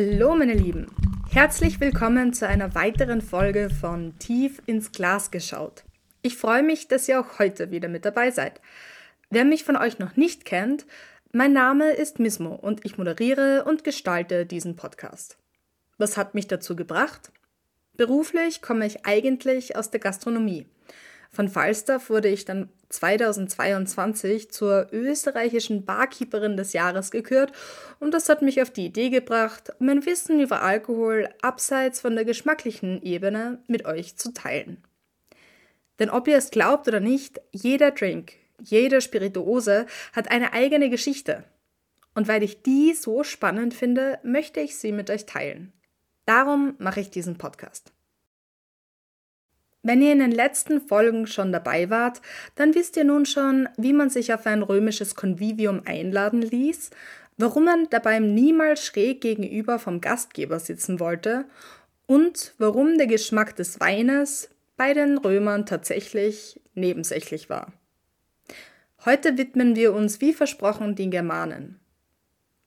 Hallo meine Lieben, herzlich willkommen zu einer weiteren Folge von Tief ins Glas geschaut. Ich freue mich, dass ihr auch heute wieder mit dabei seid. Wer mich von euch noch nicht kennt, mein Name ist Mismo und ich moderiere und gestalte diesen Podcast. Was hat mich dazu gebracht? Beruflich komme ich eigentlich aus der Gastronomie. Von Falstaff wurde ich dann 2022 zur österreichischen Barkeeperin des Jahres gekürt und das hat mich auf die Idee gebracht, mein Wissen über Alkohol abseits von der geschmacklichen Ebene mit euch zu teilen. Denn ob ihr es glaubt oder nicht, jeder Drink, jede Spirituose hat eine eigene Geschichte. Und weil ich die so spannend finde, möchte ich sie mit euch teilen. Darum mache ich diesen Podcast. Wenn ihr in den letzten Folgen schon dabei wart, dann wisst ihr nun schon, wie man sich auf ein römisches Convivium einladen ließ, warum man dabei niemals schräg gegenüber vom Gastgeber sitzen wollte und warum der Geschmack des Weines bei den Römern tatsächlich nebensächlich war. Heute widmen wir uns wie versprochen den Germanen.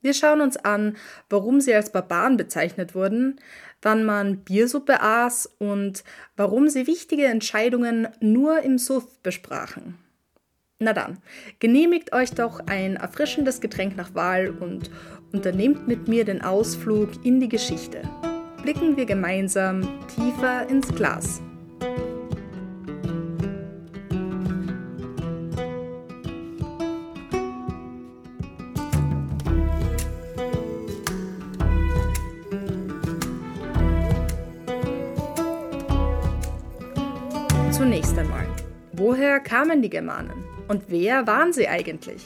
Wir schauen uns an, warum sie als Barbaren bezeichnet wurden, wann man Biersuppe aß und warum sie wichtige Entscheidungen nur im Suff besprachen. Na dann, genehmigt euch doch ein erfrischendes Getränk nach Wahl und unternehmt mit mir den Ausflug in die Geschichte. Blicken wir gemeinsam tiefer ins Glas. Zunächst einmal, woher kamen die Germanen und wer waren sie eigentlich?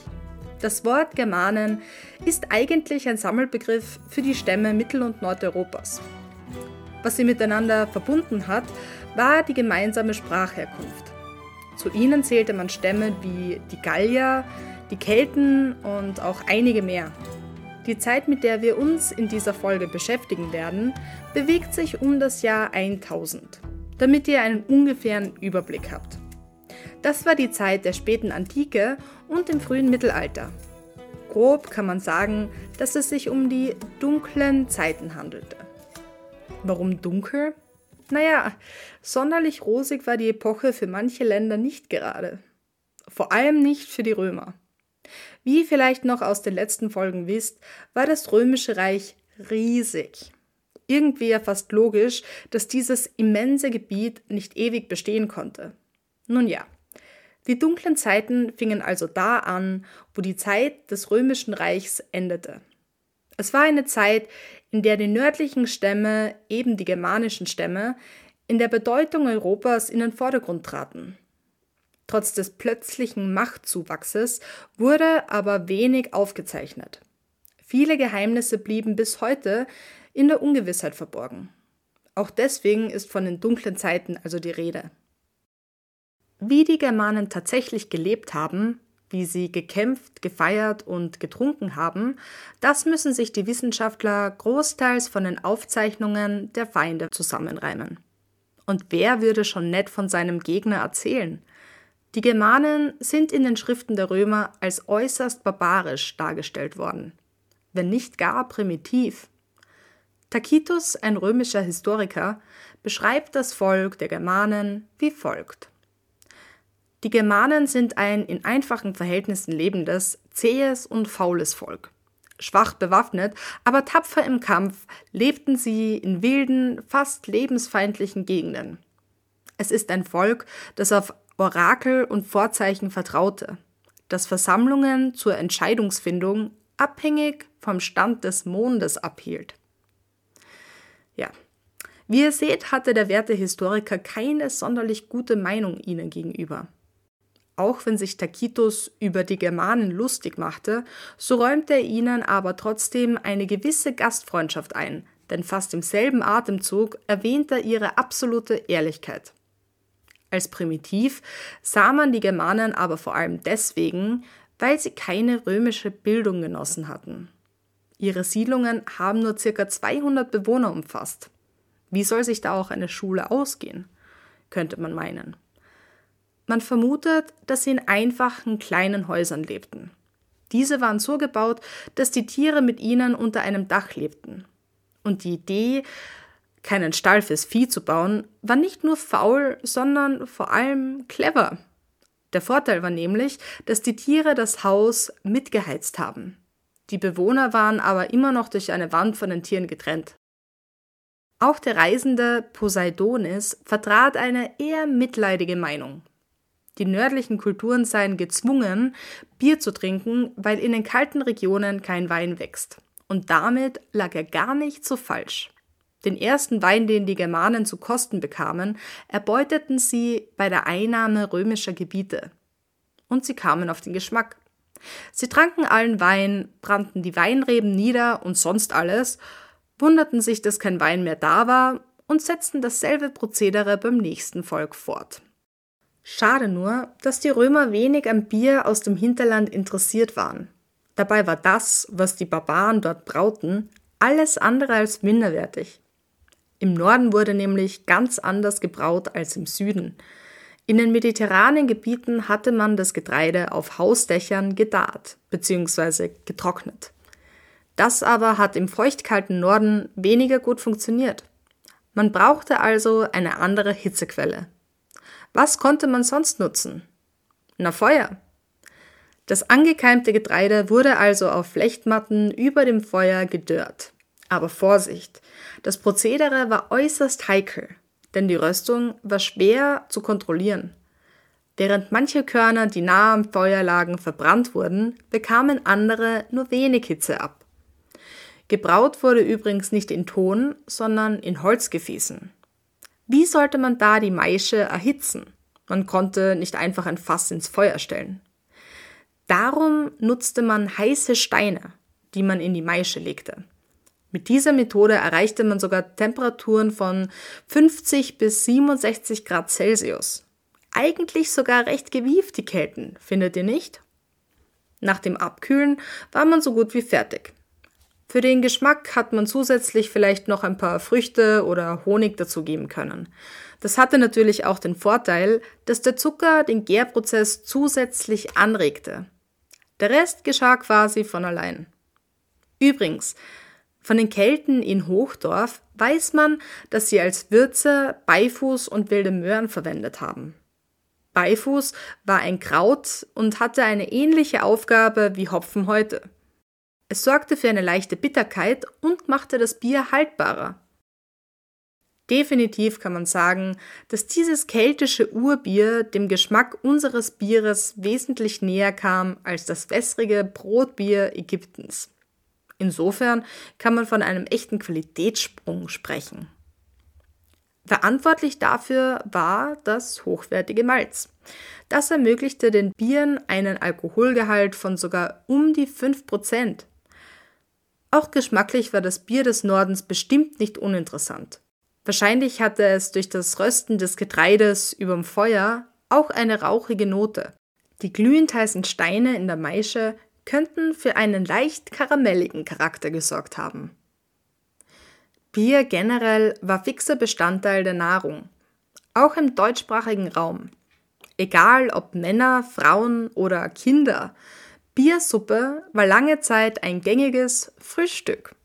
Das Wort Germanen ist eigentlich ein Sammelbegriff für die Stämme Mittel- und Nordeuropas. Was sie miteinander verbunden hat, war die gemeinsame Sprachherkunft. Zu ihnen zählte man Stämme wie die Gallier, die Kelten und auch einige mehr. Die Zeit, mit der wir uns in dieser Folge beschäftigen werden, bewegt sich um das Jahr 1000 damit ihr einen ungefähren Überblick habt. Das war die Zeit der späten Antike und im frühen Mittelalter. Grob kann man sagen, dass es sich um die dunklen Zeiten handelte. Warum dunkel? Naja, sonderlich rosig war die Epoche für manche Länder nicht gerade. Vor allem nicht für die Römer. Wie ihr vielleicht noch aus den letzten Folgen wisst, war das römische Reich riesig irgendwie ja fast logisch, dass dieses immense Gebiet nicht ewig bestehen konnte. Nun ja, die dunklen Zeiten fingen also da an, wo die Zeit des römischen Reichs endete. Es war eine Zeit, in der die nördlichen Stämme, eben die germanischen Stämme, in der Bedeutung Europas in den Vordergrund traten. Trotz des plötzlichen Machtzuwachses wurde aber wenig aufgezeichnet. Viele Geheimnisse blieben bis heute in der Ungewissheit verborgen. Auch deswegen ist von den dunklen Zeiten also die Rede. Wie die Germanen tatsächlich gelebt haben, wie sie gekämpft, gefeiert und getrunken haben, das müssen sich die Wissenschaftler großteils von den Aufzeichnungen der Feinde zusammenreimen. Und wer würde schon nett von seinem Gegner erzählen? Die Germanen sind in den Schriften der Römer als äußerst barbarisch dargestellt worden, wenn nicht gar primitiv. Tacitus, ein römischer Historiker, beschreibt das Volk der Germanen wie folgt. Die Germanen sind ein in einfachen Verhältnissen lebendes, zähes und faules Volk. Schwach bewaffnet, aber tapfer im Kampf lebten sie in wilden, fast lebensfeindlichen Gegenden. Es ist ein Volk, das auf Orakel und Vorzeichen vertraute, das Versammlungen zur Entscheidungsfindung abhängig vom Stand des Mondes abhielt. Wie ihr seht, hatte der werte Historiker keine sonderlich gute Meinung ihnen gegenüber. Auch wenn sich Tacitus über die Germanen lustig machte, so räumte er ihnen aber trotzdem eine gewisse Gastfreundschaft ein, denn fast im selben Atemzug erwähnt er ihre absolute Ehrlichkeit. Als primitiv sah man die Germanen aber vor allem deswegen, weil sie keine römische Bildung genossen hatten. Ihre Siedlungen haben nur ca. 200 Bewohner umfasst. Wie soll sich da auch eine Schule ausgehen? könnte man meinen. Man vermutet, dass sie in einfachen kleinen Häusern lebten. Diese waren so gebaut, dass die Tiere mit ihnen unter einem Dach lebten. Und die Idee, keinen Stall fürs Vieh zu bauen, war nicht nur faul, sondern vor allem clever. Der Vorteil war nämlich, dass die Tiere das Haus mitgeheizt haben. Die Bewohner waren aber immer noch durch eine Wand von den Tieren getrennt. Auch der Reisende Poseidonis vertrat eine eher mitleidige Meinung. Die nördlichen Kulturen seien gezwungen, Bier zu trinken, weil in den kalten Regionen kein Wein wächst. Und damit lag er gar nicht so falsch. Den ersten Wein, den die Germanen zu kosten bekamen, erbeuteten sie bei der Einnahme römischer Gebiete. Und sie kamen auf den Geschmack. Sie tranken allen Wein, brannten die Weinreben nieder und sonst alles, wunderten sich, dass kein Wein mehr da war und setzten dasselbe Prozedere beim nächsten Volk fort. Schade nur, dass die Römer wenig am Bier aus dem Hinterland interessiert waren. Dabei war das, was die Barbaren dort brauten, alles andere als minderwertig. Im Norden wurde nämlich ganz anders gebraut als im Süden. In den mediterranen Gebieten hatte man das Getreide auf Hausdächern gedarrt bzw. getrocknet. Das aber hat im feuchtkalten Norden weniger gut funktioniert. Man brauchte also eine andere Hitzequelle. Was konnte man sonst nutzen? Na Feuer. Das angekeimte Getreide wurde also auf Flechtmatten über dem Feuer gedörrt. Aber Vorsicht, das Prozedere war äußerst heikel, denn die Röstung war schwer zu kontrollieren. Während manche Körner, die nah am Feuer lagen, verbrannt wurden, bekamen andere nur wenig Hitze ab. Gebraut wurde übrigens nicht in Ton, sondern in Holzgefäßen. Wie sollte man da die Maische erhitzen? Man konnte nicht einfach ein Fass ins Feuer stellen. Darum nutzte man heiße Steine, die man in die Maische legte. Mit dieser Methode erreichte man sogar Temperaturen von 50 bis 67 Grad Celsius. Eigentlich sogar recht gewieft die Kälten, findet ihr nicht? Nach dem Abkühlen war man so gut wie fertig. Für den Geschmack hat man zusätzlich vielleicht noch ein paar Früchte oder Honig dazugeben können. Das hatte natürlich auch den Vorteil, dass der Zucker den Gärprozess zusätzlich anregte. Der Rest geschah quasi von allein. Übrigens, von den Kelten in Hochdorf weiß man, dass sie als Würze Beifuß und wilde Möhren verwendet haben. Beifuß war ein Kraut und hatte eine ähnliche Aufgabe wie Hopfen heute. Es sorgte für eine leichte Bitterkeit und machte das Bier haltbarer. Definitiv kann man sagen, dass dieses keltische Urbier dem Geschmack unseres Bieres wesentlich näher kam als das wässrige Brotbier Ägyptens. Insofern kann man von einem echten Qualitätssprung sprechen. Verantwortlich dafür war das hochwertige Malz. Das ermöglichte den Bieren einen Alkoholgehalt von sogar um die 5%. Auch geschmacklich war das Bier des Nordens bestimmt nicht uninteressant. Wahrscheinlich hatte es durch das Rösten des Getreides überm Feuer auch eine rauchige Note. Die glühend heißen Steine in der Maische könnten für einen leicht karamelligen Charakter gesorgt haben. Bier generell war fixer Bestandteil der Nahrung, auch im deutschsprachigen Raum. Egal ob Männer, Frauen oder Kinder, Biersuppe war lange Zeit ein gängiges Frühstück.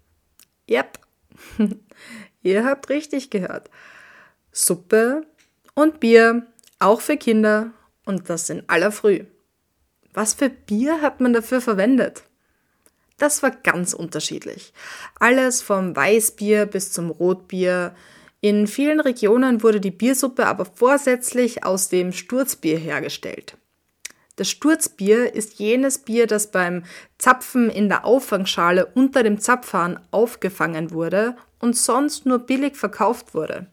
Yep, ihr habt richtig gehört. Suppe und Bier, auch für Kinder und das in aller Früh. Was für Bier hat man dafür verwendet? Das war ganz unterschiedlich. Alles vom Weißbier bis zum Rotbier. In vielen Regionen wurde die Biersuppe aber vorsätzlich aus dem Sturzbier hergestellt. Das Sturzbier ist jenes Bier, das beim Zapfen in der Auffangschale unter dem Zapfhahn aufgefangen wurde und sonst nur billig verkauft wurde.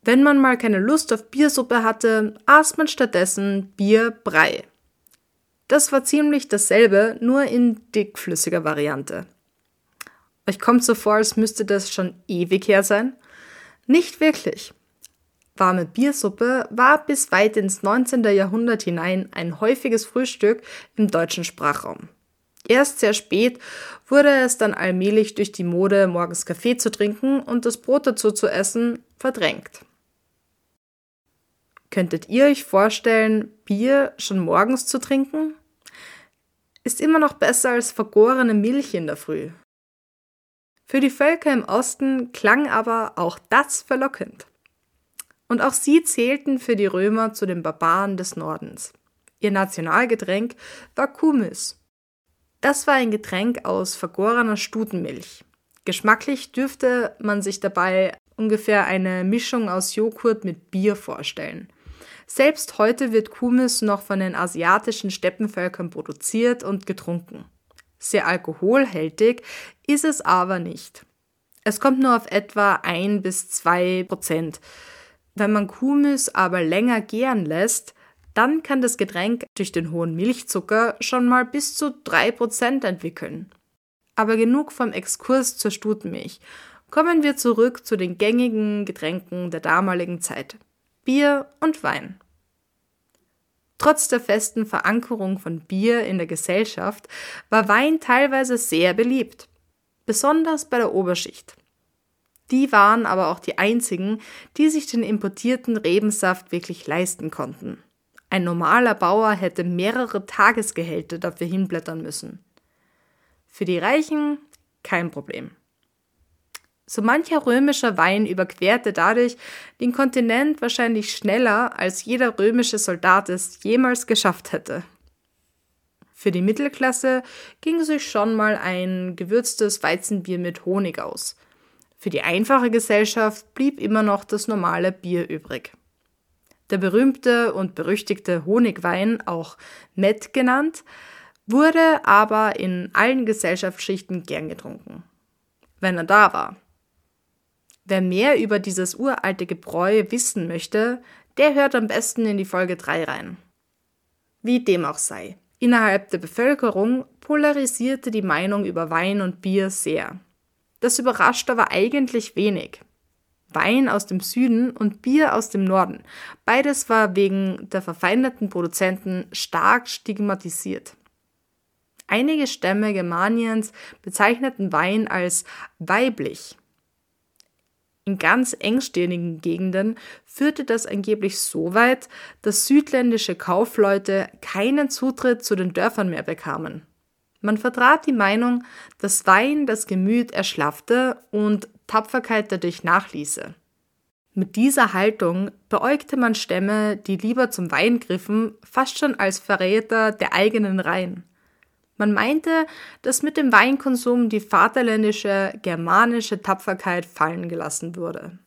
Wenn man mal keine Lust auf Biersuppe hatte, aß man stattdessen Bierbrei. Das war ziemlich dasselbe, nur in dickflüssiger Variante. Euch kommt so vor, als müsste das schon ewig her sein? Nicht wirklich. Warme Biersuppe war bis weit ins 19. Jahrhundert hinein ein häufiges Frühstück im deutschen Sprachraum. Erst sehr spät wurde es dann allmählich durch die Mode, morgens Kaffee zu trinken und das Brot dazu zu essen, verdrängt. Könntet ihr euch vorstellen, Bier schon morgens zu trinken? Ist immer noch besser als vergorene Milch in der Früh. Für die Völker im Osten klang aber auch das verlockend. Und auch sie zählten für die Römer zu den Barbaren des Nordens. Ihr Nationalgetränk war Kumis. Das war ein Getränk aus vergorener Stutenmilch. Geschmacklich dürfte man sich dabei ungefähr eine Mischung aus Joghurt mit Bier vorstellen. Selbst heute wird Kumis noch von den asiatischen Steppenvölkern produziert und getrunken. Sehr alkoholhältig ist es aber nicht. Es kommt nur auf etwa 1 bis 2 Prozent. Wenn man Kumis aber länger gären lässt, dann kann das Getränk durch den hohen Milchzucker schon mal bis zu 3 Prozent entwickeln. Aber genug vom Exkurs zur Stutenmilch. Kommen wir zurück zu den gängigen Getränken der damaligen Zeit. Bier und Wein. Trotz der festen Verankerung von Bier in der Gesellschaft war Wein teilweise sehr beliebt, besonders bei der Oberschicht. Die waren aber auch die einzigen, die sich den importierten Rebensaft wirklich leisten konnten. Ein normaler Bauer hätte mehrere Tagesgehälter dafür hinblättern müssen. Für die Reichen kein Problem. So mancher römischer Wein überquerte dadurch den Kontinent wahrscheinlich schneller, als jeder römische Soldat es jemals geschafft hätte. Für die Mittelklasse ging sich schon mal ein gewürztes Weizenbier mit Honig aus. Für die einfache Gesellschaft blieb immer noch das normale Bier übrig. Der berühmte und berüchtigte Honigwein, auch Met genannt, wurde aber in allen Gesellschaftsschichten gern getrunken. Wenn er da war. Wer mehr über dieses uralte Gebräu wissen möchte, der hört am besten in die Folge 3 rein. Wie dem auch sei. Innerhalb der Bevölkerung polarisierte die Meinung über Wein und Bier sehr. Das überrascht aber eigentlich wenig. Wein aus dem Süden und Bier aus dem Norden. Beides war wegen der verfeindeten Produzenten stark stigmatisiert. Einige Stämme Germaniens bezeichneten Wein als weiblich in ganz engstirnigen Gegenden führte das angeblich so weit, dass südländische Kaufleute keinen Zutritt zu den Dörfern mehr bekamen. Man vertrat die Meinung, dass Wein das Gemüt erschlaffte und Tapferkeit dadurch nachließe. Mit dieser Haltung beäugte man Stämme, die lieber zum Wein griffen, fast schon als Verräter der eigenen Reihen. Man meinte, dass mit dem Weinkonsum die vaterländische germanische Tapferkeit fallen gelassen würde.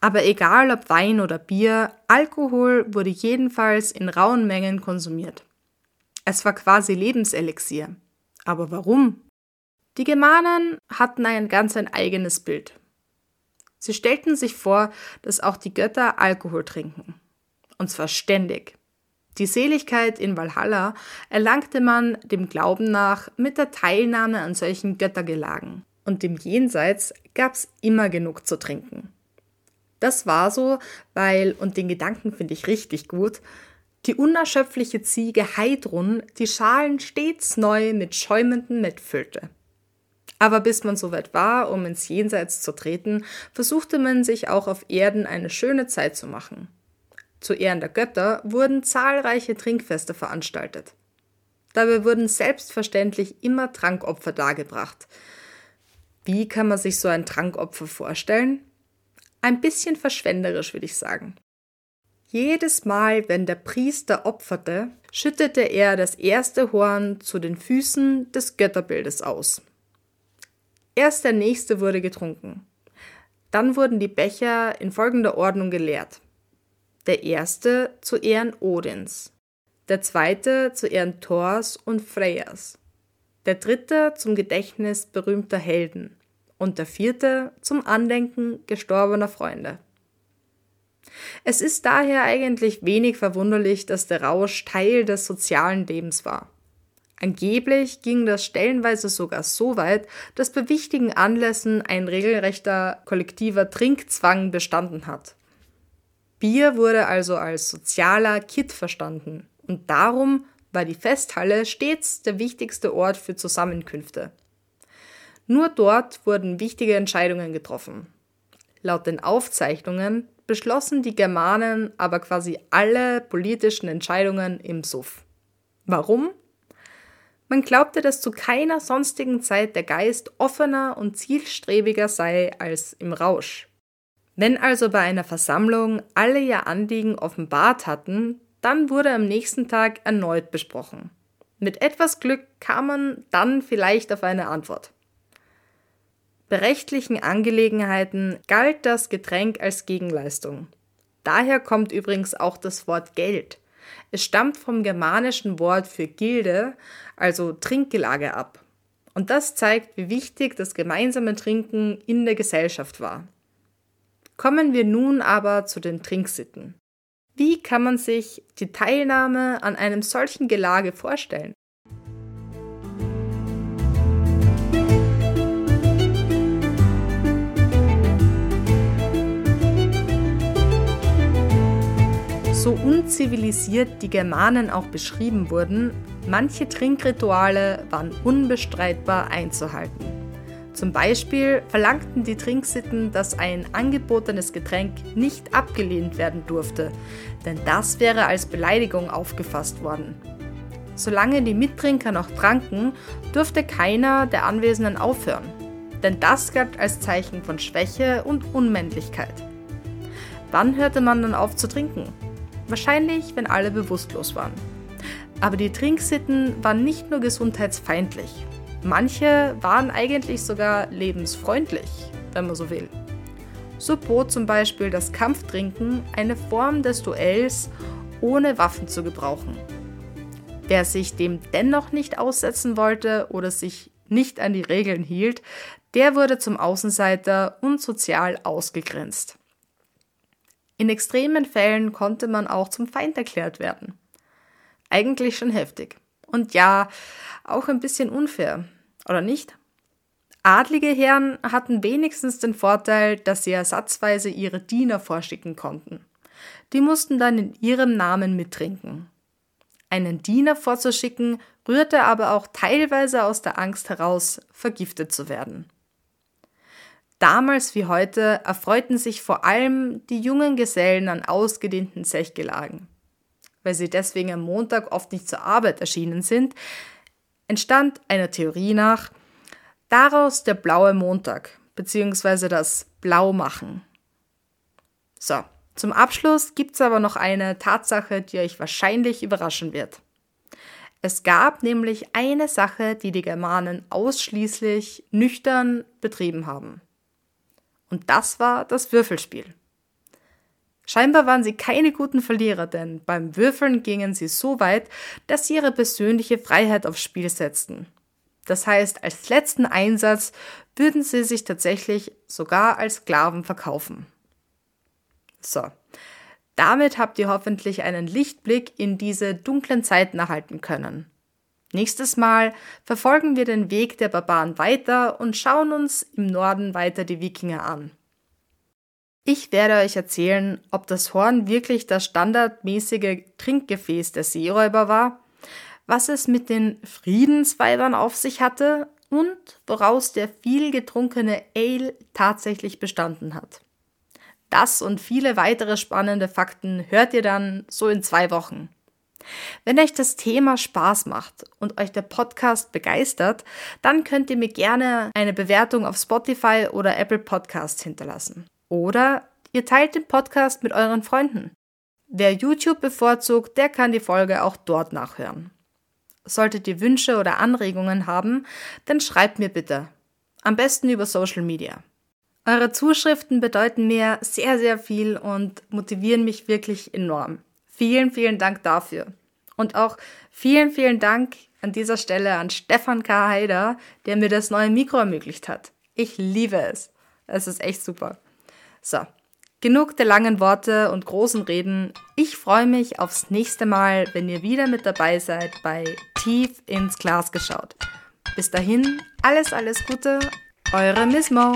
Aber egal ob Wein oder Bier, Alkohol wurde jedenfalls in rauen Mengen konsumiert. Es war quasi Lebenselixier. Aber warum? Die Germanen hatten ein ganz ein eigenes Bild. Sie stellten sich vor, dass auch die Götter Alkohol trinken. Und zwar ständig. Die Seligkeit in Valhalla erlangte man dem Glauben nach mit der Teilnahme an solchen Göttergelagen. Und im Jenseits gab's immer genug zu trinken. Das war so, weil, und den Gedanken finde ich richtig gut, die unerschöpfliche Ziege Heidrun die Schalen stets neu mit schäumendem Mett füllte. Aber bis man soweit war, um ins Jenseits zu treten, versuchte man sich auch auf Erden eine schöne Zeit zu machen. Zu Ehren der Götter wurden zahlreiche Trinkfeste veranstaltet. Dabei wurden selbstverständlich immer Trankopfer dargebracht. Wie kann man sich so ein Trankopfer vorstellen? Ein bisschen verschwenderisch, würde ich sagen. Jedes Mal, wenn der Priester opferte, schüttete er das erste Horn zu den Füßen des Götterbildes aus. Erst der nächste wurde getrunken. Dann wurden die Becher in folgender Ordnung geleert. Der erste zu Ehren Odins, der zweite zu Ehren Thors und Freyas, der dritte zum Gedächtnis berühmter Helden und der vierte zum Andenken gestorbener Freunde. Es ist daher eigentlich wenig verwunderlich, dass der Rausch Teil des sozialen Lebens war. Angeblich ging das stellenweise sogar so weit, dass bei wichtigen Anlässen ein regelrechter kollektiver Trinkzwang bestanden hat. Bier wurde also als sozialer Kit verstanden und darum war die Festhalle stets der wichtigste Ort für Zusammenkünfte. Nur dort wurden wichtige Entscheidungen getroffen. Laut den Aufzeichnungen beschlossen die Germanen aber quasi alle politischen Entscheidungen im Suff. Warum? Man glaubte, dass zu keiner sonstigen Zeit der Geist offener und zielstrebiger sei als im Rausch. Wenn also bei einer Versammlung alle ihr Anliegen offenbart hatten, dann wurde am nächsten Tag erneut besprochen. Mit etwas Glück kam man dann vielleicht auf eine Antwort. Bei rechtlichen Angelegenheiten galt das Getränk als Gegenleistung. Daher kommt übrigens auch das Wort Geld. Es stammt vom germanischen Wort für Gilde, also Trinkgelage ab. Und das zeigt, wie wichtig das gemeinsame Trinken in der Gesellschaft war. Kommen wir nun aber zu den Trinksitten. Wie kann man sich die Teilnahme an einem solchen Gelage vorstellen? So unzivilisiert die Germanen auch beschrieben wurden, manche Trinkrituale waren unbestreitbar einzuhalten. Zum Beispiel verlangten die Trinksitten, dass ein angebotenes Getränk nicht abgelehnt werden durfte, denn das wäre als Beleidigung aufgefasst worden. Solange die Mittrinker noch tranken, durfte keiner der Anwesenden aufhören, denn das galt als Zeichen von Schwäche und Unmännlichkeit. Wann hörte man dann auf zu trinken? Wahrscheinlich, wenn alle bewusstlos waren. Aber die Trinksitten waren nicht nur gesundheitsfeindlich. Manche waren eigentlich sogar lebensfreundlich, wenn man so will. So bot zum Beispiel das Kampftrinken eine Form des Duells ohne Waffen zu gebrauchen. Wer sich dem dennoch nicht aussetzen wollte oder sich nicht an die Regeln hielt, der wurde zum Außenseiter und sozial ausgegrenzt. In extremen Fällen konnte man auch zum Feind erklärt werden. Eigentlich schon heftig. Und ja, auch ein bisschen unfair, oder nicht? Adlige Herren hatten wenigstens den Vorteil, dass sie ersatzweise ihre Diener vorschicken konnten. Die mussten dann in ihrem Namen mittrinken. Einen Diener vorzuschicken rührte aber auch teilweise aus der Angst heraus, vergiftet zu werden. Damals wie heute erfreuten sich vor allem die jungen Gesellen an ausgedehnten Zechgelagen. Weil sie deswegen am Montag oft nicht zur Arbeit erschienen sind, entstand einer Theorie nach daraus der blaue Montag bzw. das Blaumachen. So, zum Abschluss gibt es aber noch eine Tatsache, die euch wahrscheinlich überraschen wird. Es gab nämlich eine Sache, die die Germanen ausschließlich nüchtern betrieben haben. Und das war das Würfelspiel. Scheinbar waren sie keine guten Verlierer, denn beim Würfeln gingen sie so weit, dass sie ihre persönliche Freiheit aufs Spiel setzten. Das heißt, als letzten Einsatz würden sie sich tatsächlich sogar als Sklaven verkaufen. So, damit habt ihr hoffentlich einen Lichtblick in diese dunklen Zeiten erhalten können. Nächstes Mal verfolgen wir den Weg der Barbaren weiter und schauen uns im Norden weiter die Wikinger an. Ich werde euch erzählen, ob das Horn wirklich das standardmäßige Trinkgefäß der Seeräuber war, was es mit den Friedensweibern auf sich hatte und woraus der viel getrunkene Ale tatsächlich bestanden hat. Das und viele weitere spannende Fakten hört ihr dann so in zwei Wochen. Wenn euch das Thema Spaß macht und euch der Podcast begeistert, dann könnt ihr mir gerne eine Bewertung auf Spotify oder Apple Podcasts hinterlassen. Oder ihr teilt den Podcast mit euren Freunden. Wer YouTube bevorzugt, der kann die Folge auch dort nachhören. Solltet ihr Wünsche oder Anregungen haben, dann schreibt mir bitte. Am besten über Social Media. Eure Zuschriften bedeuten mir sehr, sehr viel und motivieren mich wirklich enorm. Vielen, vielen Dank dafür. Und auch vielen, vielen Dank an dieser Stelle an Stefan K. Heider, der mir das neue Mikro ermöglicht hat. Ich liebe es. Es ist echt super. So, genug der langen Worte und großen Reden. Ich freue mich aufs nächste Mal, wenn ihr wieder mit dabei seid bei Tief ins Glas geschaut. Bis dahin, alles, alles Gute, eure Miss Mo.